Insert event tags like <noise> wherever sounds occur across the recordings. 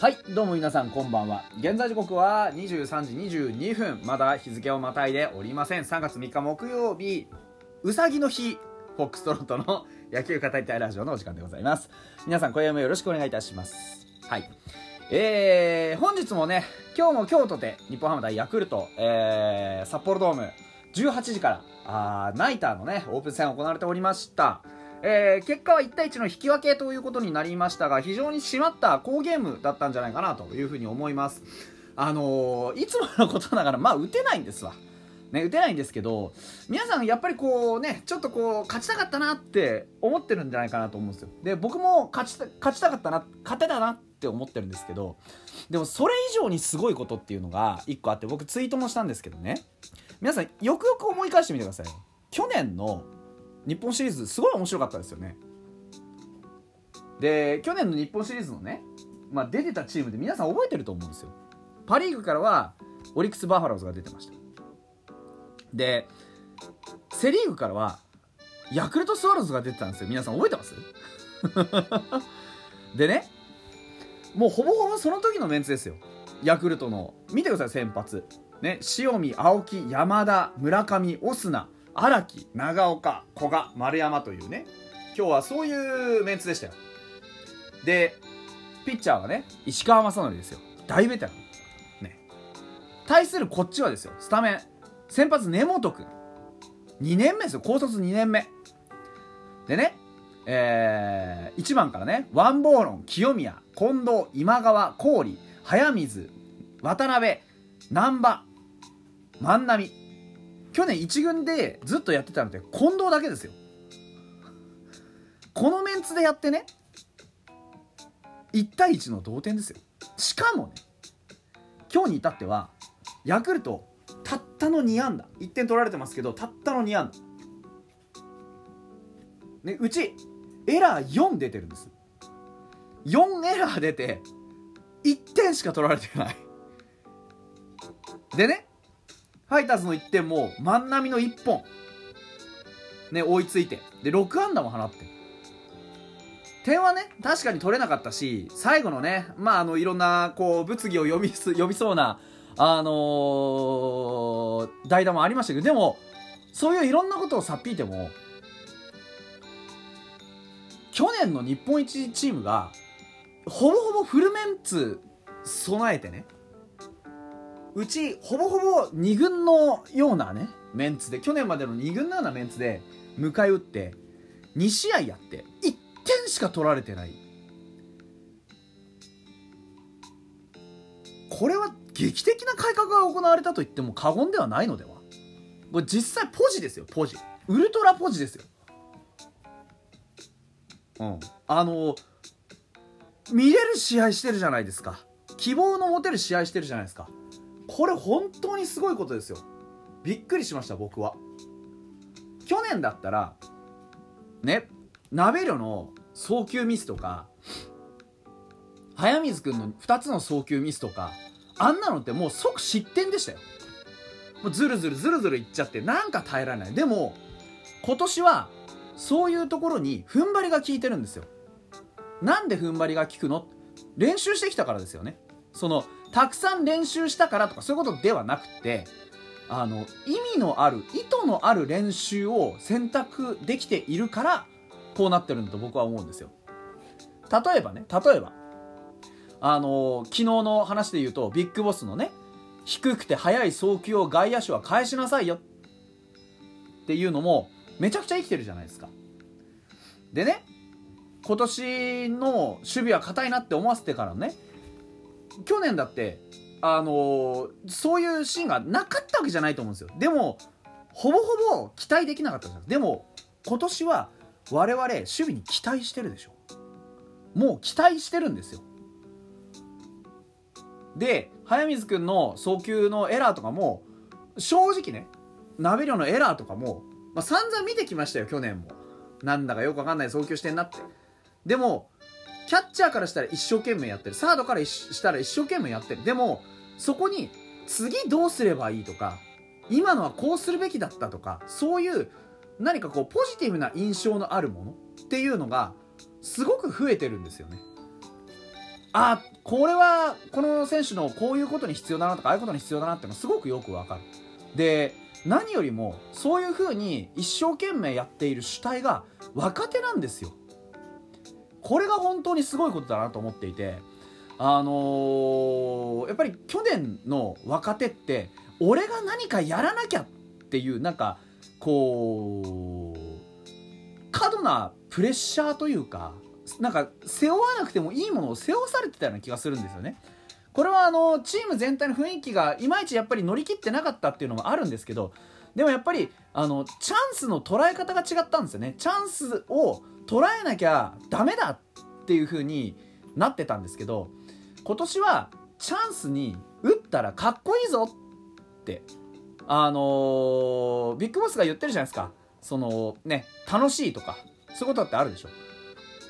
はいどうも皆さんこんばんは。現在時刻は23時22分。まだ日付をまたいでおりません。3月3日木曜日。うさぎの日フォックストロットの野球語りたいラジオのお時間でございます。皆さん今夜もよろしくお願いいたします。はい。えー、本日もね今日も今日とて日本ハム対ヤクルト、えー、札幌ドーム18時からあナイターのねオープン戦行われておりました。えー、結果は1対1の引き分けということになりましたが非常に締まった好ゲームだったんじゃないかなというふうに思います。あのー、いつものことながらまあ打てないんですわ。ね、打てないんですけど皆さんやっぱりこうねちょっとこう勝ちたかったなって思ってるんじゃないかなと思うんですよ。で僕も勝ちた勝ちたかったな勝てたなって思ってるんですけどでもそれ以上にすごいことっていうのが1個あって僕ツイートもしたんですけどね。皆さんよくよく思い返してみてください去年の日本シリーズすごい面白かったですよね。で去年の日本シリーズのね、まあ、出てたチームで皆さん覚えてると思うんですよ。パ・リーグからはオリックス・バファローズが出てました。でセ・リーグからはヤクルトスワローズが出てたんですよ。皆さん覚えてます？<laughs> でねもうほぼほぼその時のメンツですよ。ヤクルトの。見てください先発。ね塩見青木山田村上オスナ荒木長岡古賀丸山というね。今日はそういうメンツでしたよ。でピッチャーはね石川雅紀ですよ。大ベテラン。ね。対するこっちはですよ。スタメン。先発根本君。2年目ですよ。高卒2年目。でねえー、1番からねワンボーロン清宮近藤今川郡早水渡辺難波万波。去年1軍でずっとやってたのって近藤だけですよ。このメンツでやってね1対1の同点ですよ。しかもね今日に至ってはヤクルトたったの2安打。1点取られてますけどたったの2安打。ねうちエラー4出てるんです。4エラー出て1点しか取られてない。でねファイターズの1点も万波の1本。ね追いついて。で6安打も放って。点はね確かに取れなかったし最後のねまああのいろんなこう物議を呼び呼びそうなあのー、代打もありましたけどでもそういういろんなことをさっぴいても去年の日本一チームがほぼほぼフルメンツ備えてね。うちほぼほぼ2軍のようなねメンツで去年までの2軍のようなメンツで迎え撃って2試合やって1点しか取られてない。これは劇的な改革が行われたと言っても過言ではないのでは？これ実際ポジですよポジ。ウルトラポジですよ。うん。あの見れる試合してるじゃないですか。希望の持てる試合してるじゃないですか。これ本当にすごいことですよ。びっくりしました僕は。去年だったらね鍋量の送球ミスとか早水君の2つの送球ミスとかあんなのってもう即失点でしたよ。もうずるずるずるずるいっちゃってなんか耐えられない。でも今年はそういうところに踏ん張りが効いてるんですよ。なんで踏ん張りが効くの？練習してきたからですよね。そのたくさん練習したからとかそういうことではなくてあの意味のある意図のある練習を選択できているからこうなってるんだと僕は思うんですよ。例えばね例えばあの昨日の話で言うとビッグボスのね低くて速い送球を外野手は返しなさいよっていうのもめちゃくちゃ生きてるじゃないですかでね今年の守備は硬いなって思わせてからね去年だってあのー、そういうシーンがなかったわけじゃないと思うんですよでもほぼほぼ期待できなかったんですでも今年は我々守備に期待してるでしょもう期待してるんですよで早水君の送球のエラーとかも正直ね鍋量のエラーとかも、まあ、散々見てきましたよ去年も。なんだかよくわかんない送球してんなって。でもキャッチャーからしたら一生懸命やってる。サードからしたら一生懸命やってる。でもそこに次どうすればいいとか今のはこうするべきだったとかそういう何かこうポジティブな印象のあるものっていうのがすごく増えてるんですよね。あこれはこの選手のこういうことに必要だなとかああいうことに必要だなってのすごくよくわかる。で何よりもそういうふうに一生懸命やっている主体が若手なんですよ。これが本当にすごいことだなと思っていてあのー、やっぱり去年の若手って俺が何かやらなきゃっていうなんかこう過度なプレッシャーというかなんか背負わなくてもいいものを背負わされてたような気がするんですよね。これはあのチーム全体の雰囲気がいまいちやっぱり乗り切ってなかったっていうのもあるんですけどでもやっぱりあのチャンスの捉え方が違ったんですよね。チャンスを捉えなきゃダメだっていう風になってたんですけど今年はチャンスに打ったらかっこいいぞってあのー、ビッグボスが言ってるじゃないですか。そのね楽しいとかそういうことってあるでしょ。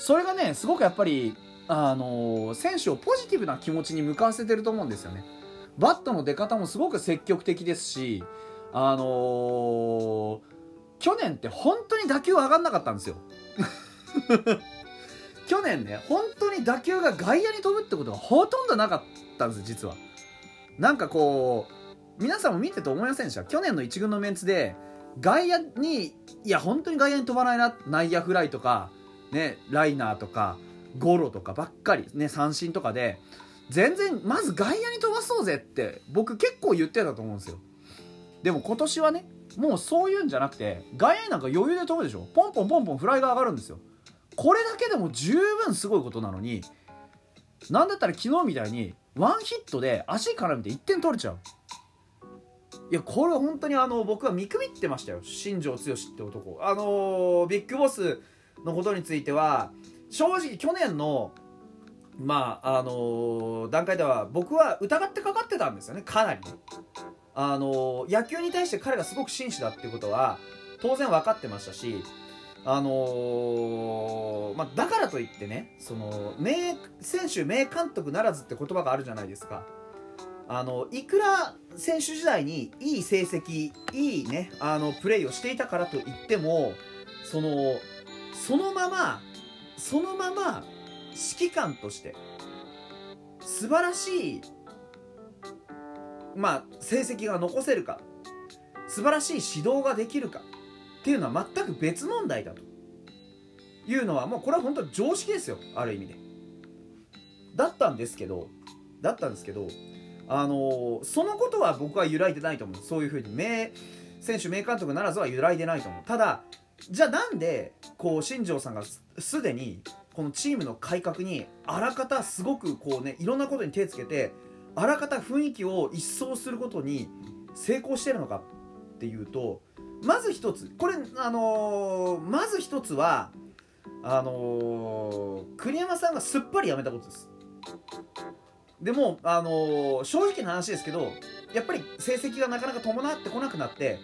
それがねすごくやっぱりあの、選手をポジティブな気持ちに向かわせてると思うんですよね。バットの出方もすごく積極的ですしあのー、去年って本当に打球上がんなかったんですよ。<laughs> 去年ね本当に打球が外野に飛ぶってことがほとんどなかったんです実は。なんかこう皆さんも見てて思いませんでした？去年の1軍のメンツで外野にいや本当に外野に飛ばないな内野フライとかねライナーとかゴロとかばっかりね三振とかで全然まず外野に飛ばそうぜって僕結構言ってたと思うんですよ。でも今年はねもうそういうんじゃなくて外野なんか余裕で飛ぶでしょ。ポンポンポンポンフライが上がるんですよ。これだけでも十分すごいことなのになんだったら昨日みたいにワンヒットで足絡めて1点取れちゃう。いやこれは本当にあの僕は見くびってましたよ。新庄剛志って男。あのー、ビッグボスのことについては正直去年のまああの、段階では僕は疑ってかかってたんですよね。かなり。あの野球に対して彼がすごく真摯だってことは当然分かってましたしあの、まあ、だからといってねその名選手名監督ならずって言葉があるじゃないですか。あのいくら選手時代にいい成績いいねあのプレーをしていたからといってもそのそのままそのまま指揮官として素晴らしいまあ、成績が残せるか素晴らしい指導ができるかっていうのは全く別問題だと。いうのはもうこれは本当常識ですよある意味で。だったんですけどだったんですけどあのー、そのことは僕は揺らいでないと思う。そういうふうに名選手名監督ならずは揺らいでないと思う。ただじゃあなんでこう新庄さんがすでにこのチームの改革にあらかたすごくこうねいろんなことに手をつけてあらかた雰囲気を一掃することに成功してるのかっていうとまず一つこれあのー、まず一つはあのー、栗山さんがすっぱりやめたことです。でも、あのー、正直な話ですけどやっぱり成績がなかなか伴ってこなくなって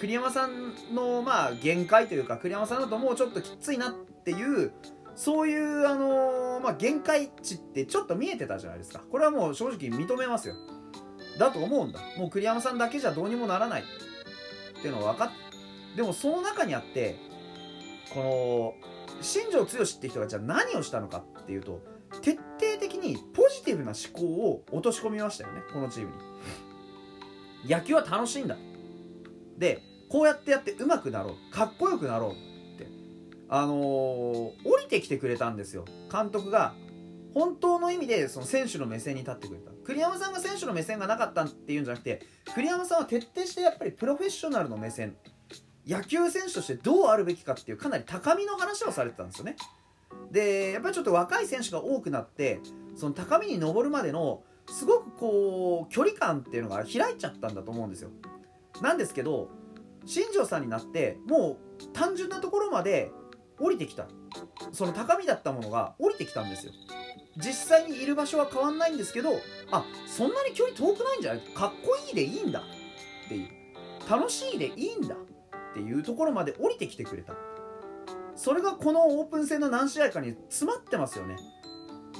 栗山さんのまあ限界というか栗山さんだともうちょっときついなっていうそういう、あの、まあ、限界値ってちょっと見えてたじゃないですか。これはもう正直認めますよ。だと思うんだ。もう栗山さんだけじゃどうにもならない。っていうのは分かってでもその中にあってこの新庄剛志って人がじゃあ何をしたのかっていうと徹底的にポジティブな思考を落とし込みましたよねこのチームに。野球は楽しいんだ。でこうやってやって上手くなろうかっこよくなろうって。あのー、降りてきてくれたんですよ。監督が本当の意味でその選手の目線に立ってくれた。栗山さんが選手の目線がなかったっていうんじゃなくて栗山さんは徹底してやっぱりプロフェッショナルの目線。野球選手としてどうあるべきかっていうかなり高みの話をされてたんですよね。でやっぱりちょっと若い選手が多くなってその高みに登るまでのすごくこう距離感っていうのが開いちゃったんだと思うんですよ。なんですけど新庄さんになってもう単純なところまで降りてきた。その高みだったものが降りてきたんですよ。実際にいる場所は変わんないんですけどあそんなに距離遠くないんじゃない？かっこいいでいいんだ。っていう。楽しいでいいんだっていうところまで降りてきてくれた。それがこのオープン戦の何試合かに詰まってますよね。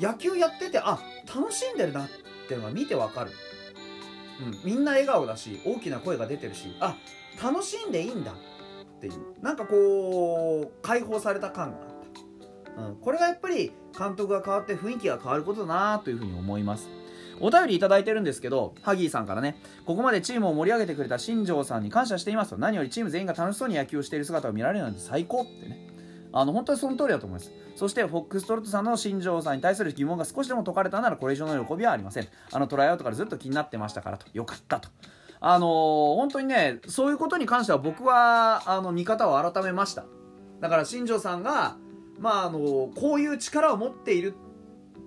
野球やっててあ楽しんでるなっていうのが見てわかる、みんな笑顔だし大きな声が出てるしあ楽しんでいいんだっていう。なんかこう解放された感があった、うん、これがやっぱり監督が変わって雰囲気が変わることだなというふうに思います。お便りいただいてるんですけど、ハギーさんからね、ここまでチームを盛り上げてくれた新庄さんに感謝していますと、何よりチーム全員が楽しそうに野球をしている姿を見られるなんて最高ってね。あの、本当にその通りだと思います。そして、フォックストロットさんの新庄さんに対する疑問が少しでも解かれたなら、これ以上の喜びはありません。あの、トライアウトからずっと気になってましたからと。よかったと。あのー、本当にね、そういうことに関しては僕は、あの、見方を改めました。だから、新庄さんが、まあ、あのー、こういう力を持っている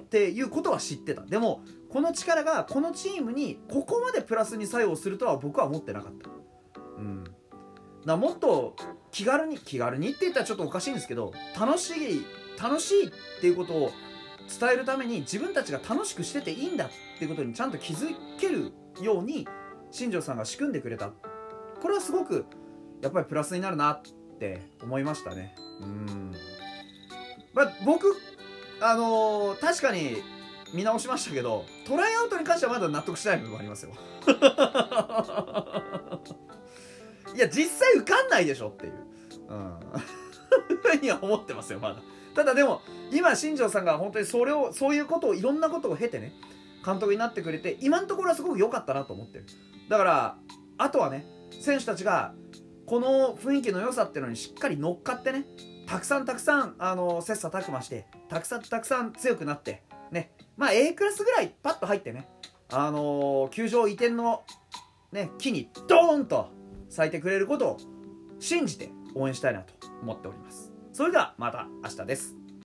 っていうことは知ってた。でも、この力がこのチームにここまでプラスに作用するとは僕は思ってなかった。うん。だもっと気軽に、気軽にって言ったらちょっとおかしいんですけど、楽しい、楽しいっていうことを伝えるために自分たちが楽しくしてていいんだっていうことにちゃんと気づけるように新庄さんが仕組んでくれた。これはすごくやっぱりプラスになるなって思いましたね。うん。まあ、僕、あのー、確かに見直しましたけどトライアウトに関してはまだ納得しない部分ありますよ <laughs> いや実際受かんないでしょっていう。うん。ふうには思ってますよまだ。ただでも今新庄さんが本当にそれをそういうことをいろんなことを経てね監督になってくれて今のところはすごく良かったなと思ってる。だからあとはね選手たちがこの雰囲気の良さっていうのにしっかり乗っかってねたくさんたくさんあの切磋琢磨してたくさんたくさん強くなってね。まあ A クラスぐらいパッと入ってねあのー、球場移転のね木にドーンと咲いてくれることを信じて応援したいなと思っております。それではまた明日です。